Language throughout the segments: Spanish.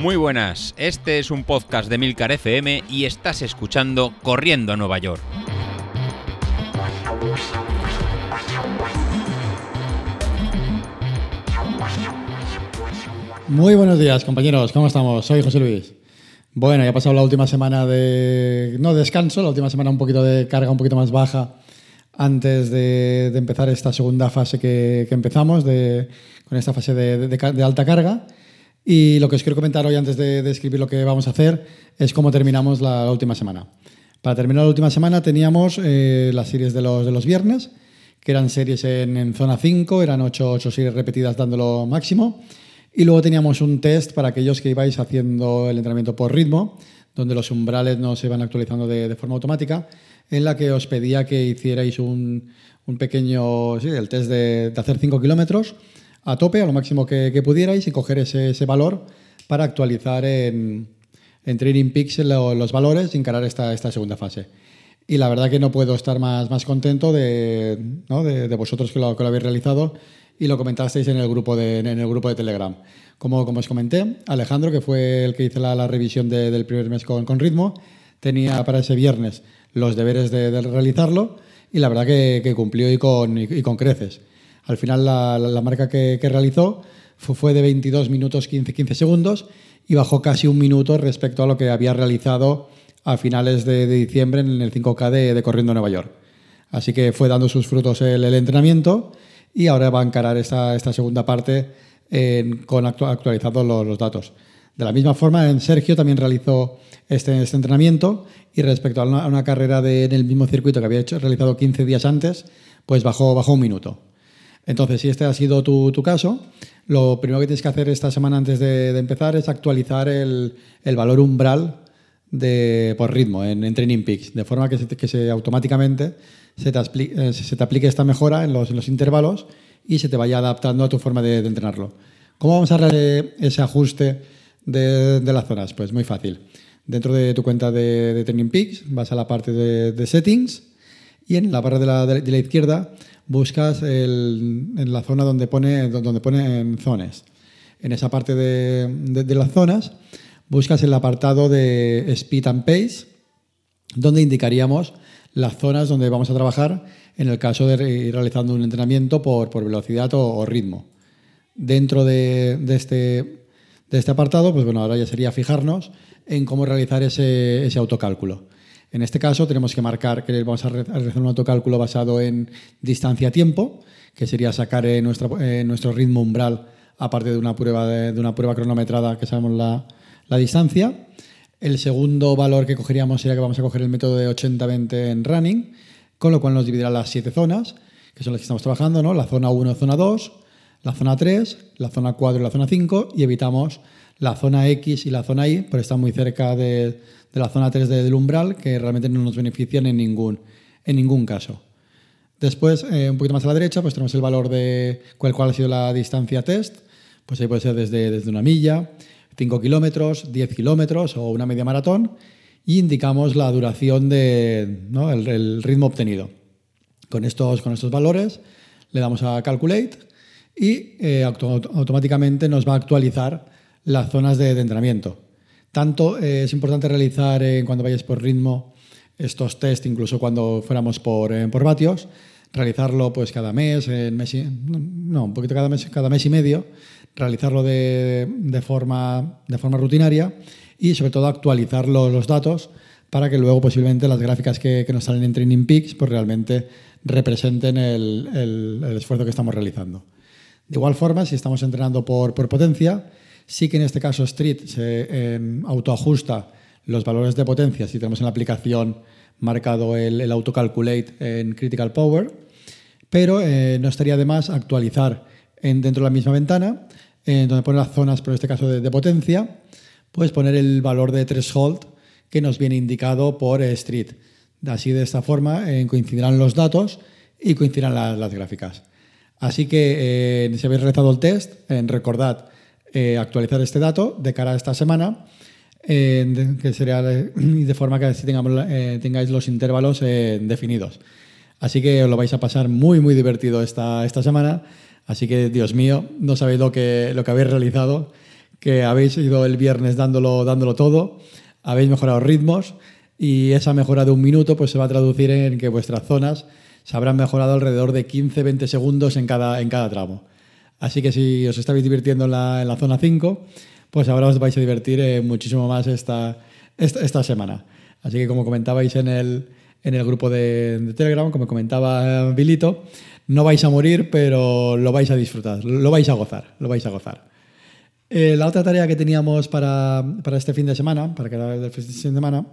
Muy buenas, este es un podcast de Milcar FM y estás escuchando Corriendo a Nueva York. Muy buenos días, compañeros. ¿Cómo estamos? Soy José Luis. Bueno, ya ha pasado la última semana de. No descanso, la última semana un poquito de carga un poquito más baja antes de, empezar esta segunda fase que, empezamos, de, con esta fase de, alta carga. Y lo que os quiero comentar hoy, antes de, describir lo que vamos a hacer, es cómo terminamos la, la última semana. Para terminar la última semana teníamos eh, las series de los, de los viernes, que eran series en, en zona 5, eran 8, 8 series repetidas dándolo máximo. Y luego teníamos un test para aquellos que ibais haciendo el entrenamiento por ritmo, donde los umbrales no se van actualizando de, de forma automática, en la que os pedía que hicierais un, un pequeño, sí, el test de, de hacer 5 kilómetros a tope, a lo máximo que, pudierais, y coger ese, valor para actualizar en, en Training Peaks lo, los valores y encarar esta, esta segunda fase. Y la verdad que no puedo estar más, más contento de, de, vosotros que lo, que lo habéis realizado y lo comentasteis en el grupo de, en el grupo de Telegram. Como, como os comenté, Alejandro, que fue el que hizo la, revisión de, del primer mes con, con, ritmo, tenía para ese viernes los deberes de, realizarlo y la verdad que, cumplió y con, y con creces. Al final la, marca que, realizó fue, de 22 minutos 15, 15 segundos y bajó casi un minuto respecto a lo que había realizado a finales de, diciembre en el 5K de, Corriendo Nueva York. Así que fue dando sus frutos el, entrenamiento y ahora va a encarar esta, segunda parte con actualizados los, datos. De la misma forma, en Sergio también realizó este, este entrenamiento y respecto a una, a una carrera de, en el mismo circuito que había hecho, realizado 15 días antes, pues bajó, bajó un minuto. Entonces, si este ha sido tu, caso, lo primero que tienes que hacer esta semana antes de, empezar es actualizar el, valor umbral de, por ritmo en, Training Peaks, de forma que se, que se automáticamente se te, aplique, eh, se te aplique esta mejora en los, en los, intervalos y se te vaya adaptando a tu forma de, entrenarlo. ¿Cómo vamos a hacer ese ajuste de, las zonas? Pues muy fácil. Dentro de tu cuenta de, Training Peaks vas a la parte de, Settings y en la barra de la, de la izquierda buscas el, en la zona donde pone, donde pone en zonas. En esa parte de, de, las zonas buscas el apartado de Speed and Pace, donde indicaríamos las zonas donde vamos a trabajar en el caso de ir realizando un entrenamiento por, por velocidad o, o, ritmo. Dentro de, de, este, de este apartado, pues bueno, ahora ya sería fijarnos en cómo realizar ese, ese autocálculo. En este caso tenemos que marcar que vamos a realizar un autocálculo basado en distancia-tiempo, que sería sacar eh, eh, nuestro ritmo umbral aparte de una prueba, de, una prueba cronometrada que sabemos la, la distancia. El segundo valor que cogeríamos sería que vamos a coger el método de 80-20 en running, con lo cual nos dividirá las siete zonas, que son las que estamos trabajando, ¿no? La zona 1, zona 2, la zona 3, la zona 4 y la zona 5, y evitamos la zona X y la zona Y, por estar muy cerca de, de la zona 3 de, del umbral, que realmente no nos benefician en ningún, en ningún caso. Después, eh, un poquito más a la derecha, pues tenemos el valor de cuál, ha sido la distancia test, pues ahí puede ser desde, desde una milla, 5 kilómetros, 10 kilómetros o una media maratón y indicamos la duración de ¿no? el, ritmo obtenido. Con estos, con estos valores le damos a Calculate y eh, auto automáticamente nos va a actualizar las zonas de, entrenamiento. Tanto eh, es importante realizar eh, cuando vayáis por ritmo estos test, incluso cuando fuéramos por, eh, por vatios, realizarlo pues cada mes, en mes y, no, un poquito cada mes, cada mes y medio, realizarlo de, de, forma, de forma rutinaria y sobre todo actualizar los, los datos para que luego posiblemente las gráficas que, que, nos salen en Training Peaks pues realmente representen el, el, el, esfuerzo que estamos realizando. De igual forma, si estamos entrenando por, por potencia, sí que en este caso Street se eh, autoajusta los valores de potencia si tenemos en la aplicación marcado el, el autocalculate en Critical Power, pero eh, no estaría de más actualizar en, dentro de la misma ventana, eh, donde pone las zonas, por este caso de, potencia, pues poner el valor de threshold que nos viene indicado por eh, Street. Así, de esta forma, eh, coincidirán los datos y coincidirán la, las gráficas. Así que, si habéis realizado el test, recordad actualizar este dato de cara a esta semana, que sería de, de, forma que así tengamos, tengáis los intervalos definidos. Así que os lo vais a pasar muy, muy divertido esta, esta semana. Así que, Dios mío, no sabéis lo que, lo que habéis realizado que habéis ido el viernes dándolo, dándolo todo, habéis mejorado ritmos y esa mejora de un minuto pues se va a traducir en que vuestras zonas se habrán mejorado alrededor de 15-20 segundos en cada, en cada tramo. Así que si os estáis divirtiendo en la, zona 5, pues ahora os vais a divertir eh, muchísimo más esta, esta, semana. Así que como comentabais en el, en el grupo de, Telegram, como comentaba Bilito, no vais a morir, pero lo vais a disfrutar, lo vais a gozar, lo vais a gozar. Eh, la otra tarea que teníamos para, para, este fin de semana, para cada del fin de semana,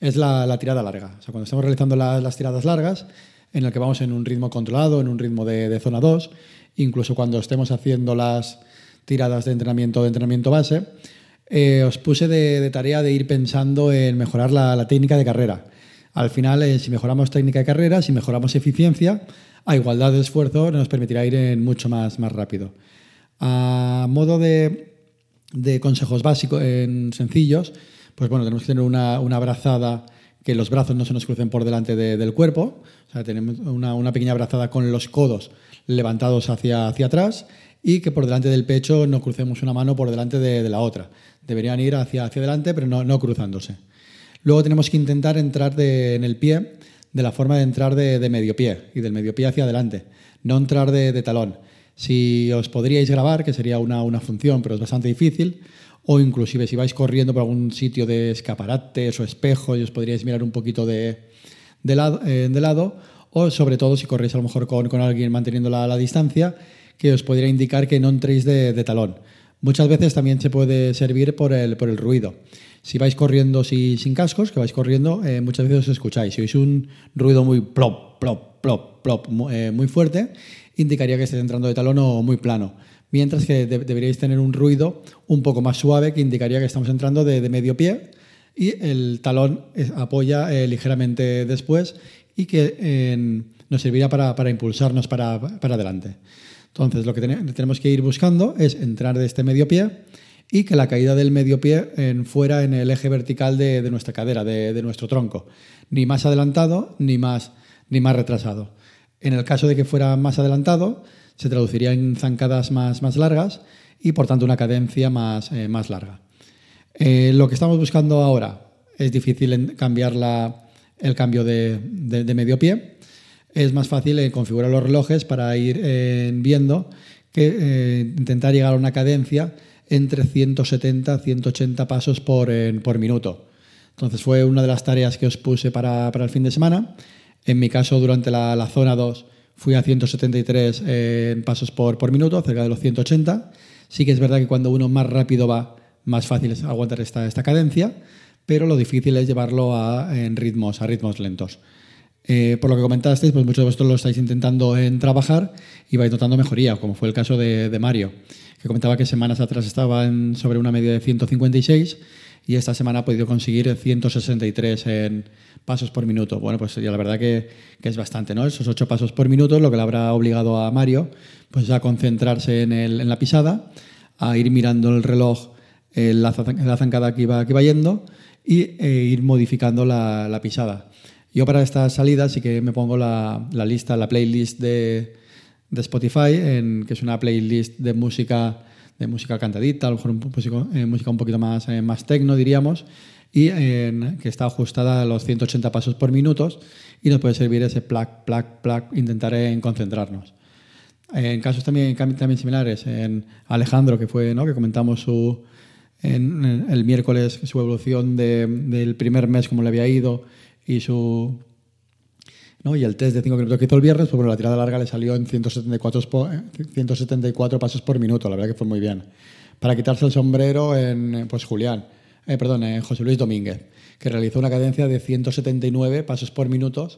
es la, la tirada larga. O sea, cuando estamos realizando la, las tiradas largas, en el que vamos en un ritmo controlado, en un ritmo de, de zona 2, incluso cuando estemos haciendo las tiradas de entrenamiento de entrenamiento base, eh, os puse de, tarea de ir pensando en mejorar la, la técnica de carrera. Al final, eh, si mejoramos técnica de carrera, si mejoramos eficiencia, a igualdad de esfuerzo nos permitirá ir en mucho más, más rápido. A modo de, de consejos básicos, en sencillos, pues bueno, tenemos que tener una, una abrazada que los brazos no se nos crucen por delante de, del cuerpo, o sea, tenemos una, una, pequeña abrazada con los codos levantados hacia, hacia atrás y que por delante del pecho no crucemos una mano por delante de, la otra. Deberían ir hacia, hacia adelante, pero no, no cruzándose. Luego tenemos que intentar entrar en el pie de la forma de entrar de, de, medio pie y del medio pie hacia adelante, no entrar de, de talón. Si os podríais grabar, que sería una, una, función, pero es bastante difícil, o inclusive si vais corriendo por algún sitio de escaparates o espejos y os podríais mirar un poquito de, eh, de lado, o sobre todo si corréis a lo mejor con, con alguien manteniendo la, la, distancia, que os podría indicar que no entréis de, de talón. Muchas veces también se puede servir por el, por el ruido. Si vais corriendo si, sin cascos, que vais corriendo, eh, muchas veces os escucháis. Si oís un ruido muy plop, plop, plop, plop, eh, muy fuerte, indicaría que estáis entrando de talón o muy plano. Mientras que de deberíais tener un ruido un poco más suave que indicaría que estamos entrando de, medio pie y el talón apoya eh, ligeramente después y que nos servirá para, impulsarnos para, adelante. Entonces, lo que tenemos que ir buscando es entrar de este medio pie y que la caída del medio pie fuera en el eje vertical de, de nuestra cadera, de, de, nuestro tronco. Ni más adelantado ni más, ni más retrasado. En el caso de que fuera más adelantado, se traduciría en zancadas más, más largas y por tanto una cadencia más, eh, más larga. Eh, lo que estamos buscando ahora es difícil cambiar la, el cambio de, de, medio pie. Es más fácil eh, configurar los relojes para ir viendo que intentar llegar a una cadencia entre 170 y 180 pasos por, por, minuto. Entonces fue una de las tareas que os puse para, para el fin de semana. En mi caso, durante la, la zona 2, fui a 173 eh, pasos por, por minuto, cerca de los 180. Sí que es verdad que cuando uno más rápido va, más fácil es aguantar esta, esta cadencia, pero lo difícil es llevarlo a, ritmos, a ritmos lentos. Eh, por lo que comentasteis, pues muchos de vosotros lo estáis intentando en trabajar y vais notando mejoría, como fue el caso de, de Mario, que comentaba que semanas atrás estaba en, sobre una media de 156 y esta semana ha podido conseguir 163 en pasos por minuto. Bueno, pues ya la verdad que, es bastante, ¿no? Esos 8 pasos por minuto, lo que le habrá obligado a Mario pues a concentrarse en, la pisada, a ir mirando el reloj, eh, la, zancada que iba, yendo y eh, ir modificando la, pisada. Yo para esta salida sí que me pongo la, la lista, la playlist de, de Spotify, en, que es una playlist de música de música cantadita, a lo mejor eh, música un poquito más, eh, más tecno, diríamos, y eh, que está ajustada a los 180 pasos por minuto y nos puede servir ese plac, plac, plac, intentar en concentrarnos. En casos también, también similares, en Alejandro, que fue, ¿no? que comentamos su, el miércoles su evolución de, del primer mes, cómo le había ido, y su ¿no? y el test de 5 kilómetros que hizo el viernes, pues bueno, la tirada larga le salió en 174, 174 pasos por minuto, la verdad que fue muy bien. Para quitarse el sombrero en pues Julián, eh, perdón, en José Luis Domínguez, que realizó una cadencia de 179 pasos por minuto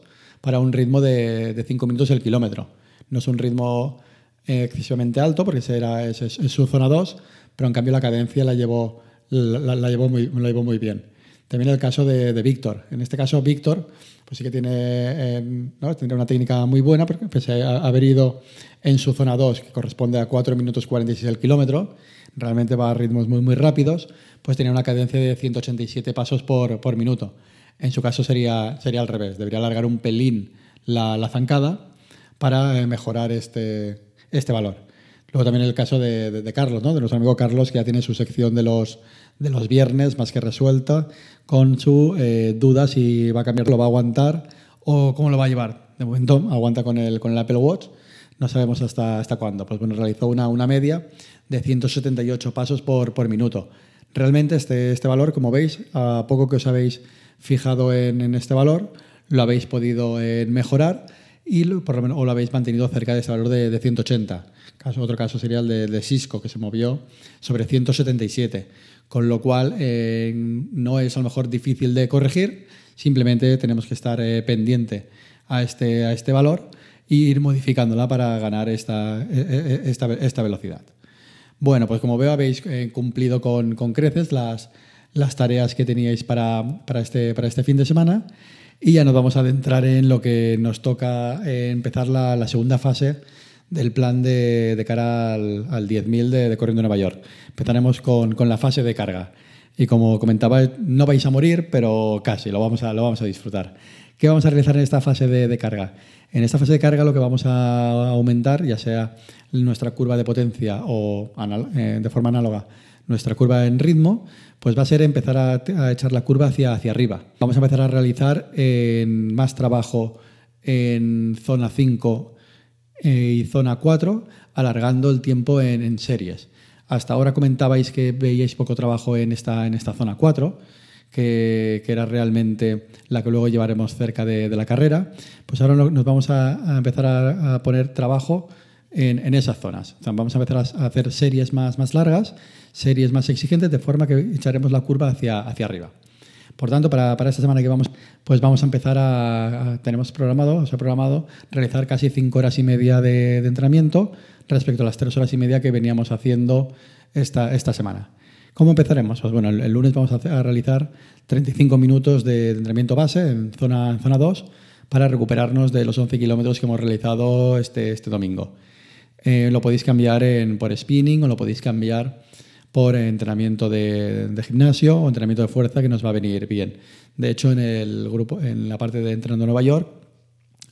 para un ritmo de, de 5 minutos el kilómetro. No es un ritmo eh, excesivamente alto, porque ese era, es, su zona 2, pero en cambio la cadencia la llevó, la llevó, muy, la llevó muy bien. También el caso de, de Víctor. En este caso, Víctor pues sí que tiene, eh, tendría una técnica muy buena, porque pese a haber ido en su zona 2, que corresponde a 4 minutos 46 el kilómetro, realmente va a ritmos muy, muy rápidos, pues tenía una cadencia de 187 pasos por, por minuto. En su caso sería, sería al revés, debería alargar un pelín la, la zancada para eh, mejorar este, este valor. Luego también el caso de, Carlos, ¿no? de nuestro amigo Carlos, que ya tiene su sección de los, de los viernes más que resuelta, con su eh, duda si va a cambiar, lo va a aguantar o cómo lo va a llevar. De momento aguanta con el, con el Apple Watch, no sabemos hasta, hasta cuándo. Pues bueno, realizó una, una media de 178 pasos por, por minuto. Realmente este, este valor, como veis, a poco que os habéis fijado en, en este valor, lo habéis podido eh, mejorar y por lo menos, lo habéis mantenido cerca de ese valor de, de 180. Caso, otro caso sería el de, Cisco, que se movió sobre 177, con lo cual eh, no es a lo mejor difícil de corregir, simplemente tenemos que estar eh, pendiente a este, a este valor e ir modificándola para ganar esta, e, e, esta, esta velocidad. Bueno, pues como veo habéis eh, cumplido con, con creces las, las tareas que teníais para, para, este, para este fin de semana y ya nos vamos a adentrar en lo que nos toca eh, empezar la, la, segunda fase del plan de, de cara al, al 10.000 de, de, Corriendo Nueva York. Empezaremos con, con, la fase de carga. Y como comentaba, no vais a morir, pero casi, lo vamos a, lo vamos a disfrutar. ¿Qué vamos a realizar en esta fase de, de carga? En esta fase de carga lo que vamos a aumentar, ya sea nuestra curva de potencia o eh, de forma análoga nuestra curva en ritmo, pues va a ser empezar a, echar la curva hacia, hacia arriba. Vamos a empezar a realizar más trabajo en zona 5 eh, y zona 4, alargando el tiempo en, series. Hasta ahora comentabais que veíais poco trabajo en esta, en esta zona 4, que, era realmente la que luego llevaremos cerca de, la carrera. Pues ahora nos vamos a, empezar a, poner trabajo en, esas zonas. Vamos a empezar a hacer series más, más largas series más exigentes, de forma que echaremos la curva hacia, hacia arriba. Por tanto, para, para, esta semana que vamos, pues vamos a empezar a, a tenemos programado, o sea, programado realizar casi cinco horas y media de, entrenamiento respecto a las tres horas y media que veníamos haciendo esta, esta semana. ¿Cómo empezaremos? Pues bueno, el, lunes vamos a, hacer, a, realizar 35 minutos de, de entrenamiento base en zona, en zona 2 para recuperarnos de los 11 kilómetros que hemos realizado este, este domingo. Eh, lo podéis cambiar por spinning o lo podéis cambiar por entrenamiento de, gimnasio o entrenamiento de fuerza que nos va a venir bien. De hecho, en el grupo, en la parte de entrenando Nueva York,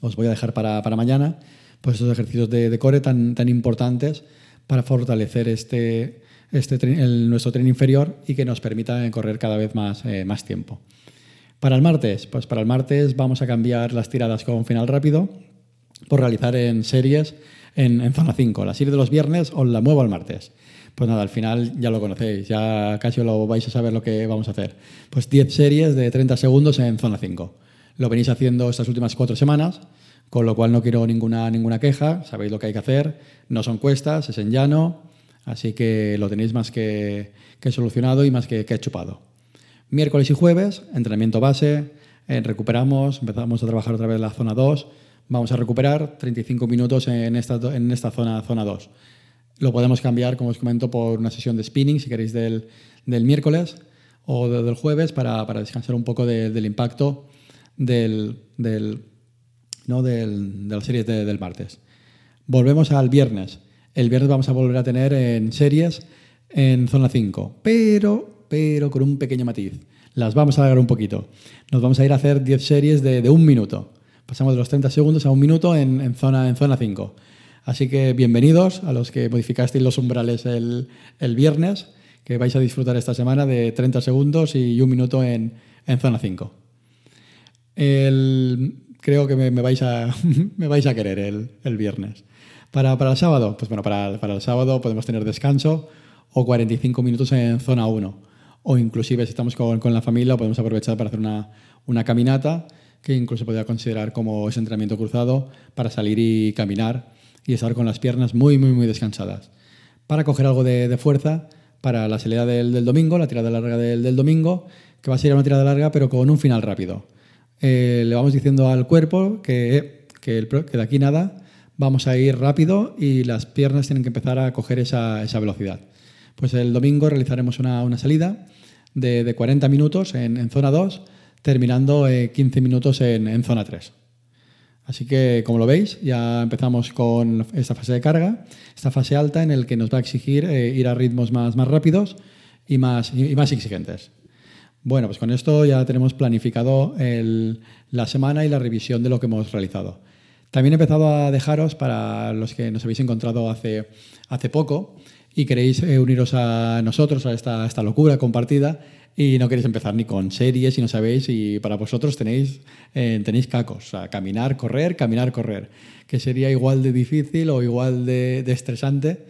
os voy a dejar para, mañana pues esos ejercicios de, core tan, tan importantes para fortalecer este, este nuestro tren inferior y que nos permita correr cada vez más, eh, más tiempo. Para el martes, pues para el martes vamos a cambiar las tiradas con final rápido por realizar en series en, zona 5. La serie de los viernes os la muevo al martes. Pues nada, al final ya lo conocéis, ya casi lo vais a saber lo que vamos a hacer. Pues 10 series de 30 segundos en zona 5. Lo venís haciendo estas últimas cuatro semanas, con lo cual no quiero ninguna, ninguna queja, sabéis lo que hay que hacer, no son cuestas, es en llano, así que lo tenéis más que, que solucionado y más que, que, chupado. Miércoles y jueves, entrenamiento base, eh, recuperamos, empezamos a trabajar otra vez la zona 2, vamos a recuperar 35 minutos en esta, en esta zona, zona 2. Lo podemos cambiar, como os comento, por una sesión de spinning, si queréis, del, del miércoles o de, del jueves para, para, descansar un poco de, del impacto del, del, ¿no? del, de las series de, del martes. Volvemos al viernes. El viernes vamos a volver a tener en series en zona 5, pero, pero con un pequeño matiz. Las vamos a alargar un poquito. Nos vamos a ir a hacer 10 series de un minuto. Pasamos de los 30 segundos a un minuto en, zona, en zona 5. Así que bienvenidos a los que modificasteis los umbrales el, el, viernes, que vais a disfrutar esta semana de 30 segundos y un minuto en, en zona 5. El, creo que me, me, vais a, me vais a querer el, el viernes. Para, para, el sábado, pues bueno, para, para el sábado podemos tener descanso o 45 minutos en zona 1. O inclusive si estamos con, con la familia podemos aprovechar para hacer una, una caminata que incluso podría considerar como ese entrenamiento cruzado para salir y caminar y estar con las piernas muy, muy, muy descansadas. Para coger algo de, de fuerza para la salida del, del, domingo, la tirada larga del, del, domingo, que va a ser una tirada larga pero con un final rápido. Eh, le vamos diciendo al cuerpo que, que, el, que, de aquí nada vamos a ir rápido y las piernas tienen que empezar a coger esa, esa velocidad. Pues el domingo realizaremos una, una salida de, de, 40 minutos en, en zona 2, terminando eh, 15 minutos en, zona 3. Así que, como lo veis, ya empezamos con esta fase de carga, esta fase alta en el que nos va a exigir eh, ir a ritmos más, más rápidos y más, y más exigentes. Bueno, pues con esto ya tenemos planificado la semana y la revisión de lo que hemos realizado. También he empezado a dejaros para los que nos habéis encontrado hace, hace poco y queréis eh, uniros a nosotros, a esta, esta locura compartida y no queréis empezar ni con series y no sabéis y para vosotros tenéis, eh, tenéis cacos, o sea, caminar, correr, caminar, correr, que sería igual de difícil o igual de, de estresante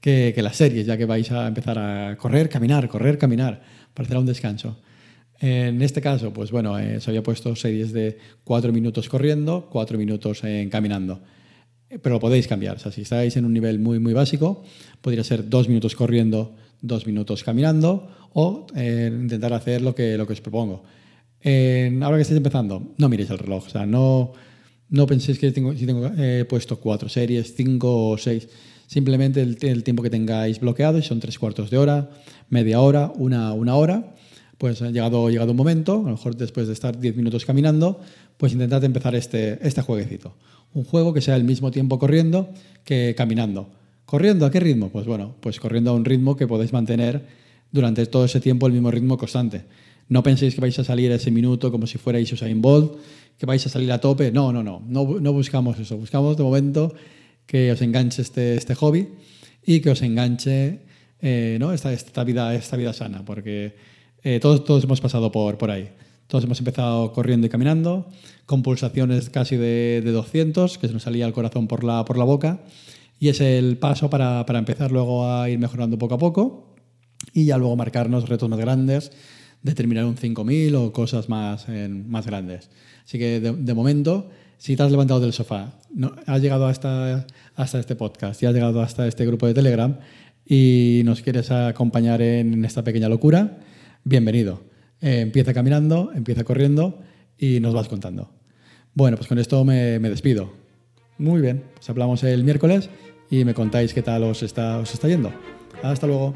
que, que, las series, ya que vais a empezar a correr, caminar, correr, caminar, parecerá un descanso. En este caso, pues bueno, eh, se había puesto series de cuatro minutos corriendo, cuatro minutos eh, caminando. Pero lo podéis cambiar. O sea, si estáis en un nivel muy, muy básico, podría ser dos minutos corriendo, dos minutos caminando o eh, intentar hacer lo que, lo que os propongo. ahora que estáis empezando, no miréis el reloj. O sea, no, no penséis que tengo, si tengo puesto cuatro series, cinco o seis. Simplemente el, el, tiempo que tengáis bloqueado, y son tres cuartos de hora, media hora, una, una hora pues llegado, llegado un momento, a lo mejor después de estar 10 minutos caminando, pues intentad empezar este, este jueguecito. Un juego que sea el mismo tiempo corriendo que caminando. ¿Corriendo a qué ritmo? Pues bueno, pues corriendo a un ritmo que podéis mantener durante todo ese tiempo el mismo ritmo constante. No penséis que vais a salir ese minuto como si fuerais Usain Bolt, que vais a salir a tope. No, no, no, no, no buscamos eso. Buscamos de momento que os enganche este, este hobby y que os enganche eh, ¿no? esta, esta, vida, esta vida sana, porque eh, todos, todos hemos pasado por, por ahí. Todos hemos empezado corriendo y caminando, con pulsaciones casi de, de 200, que se nos salía el corazón por la, por la boca. Y es el paso para, para empezar luego a ir mejorando poco a poco y ya luego marcarnos retos más grandes, determinar un 5000 o cosas más, más grandes. Así que de, de, momento, si te has levantado del sofá, no, has llegado hasta, hasta este podcast y has llegado hasta este grupo de Telegram y nos quieres acompañar en esta pequeña locura, bienvenido. Eh, empieza caminando, empieza corriendo y nos vas contando. Bueno, pues con esto me, despido. Muy bien, pues hablamos el miércoles y me contáis qué tal os está, os está yendo. Hasta luego.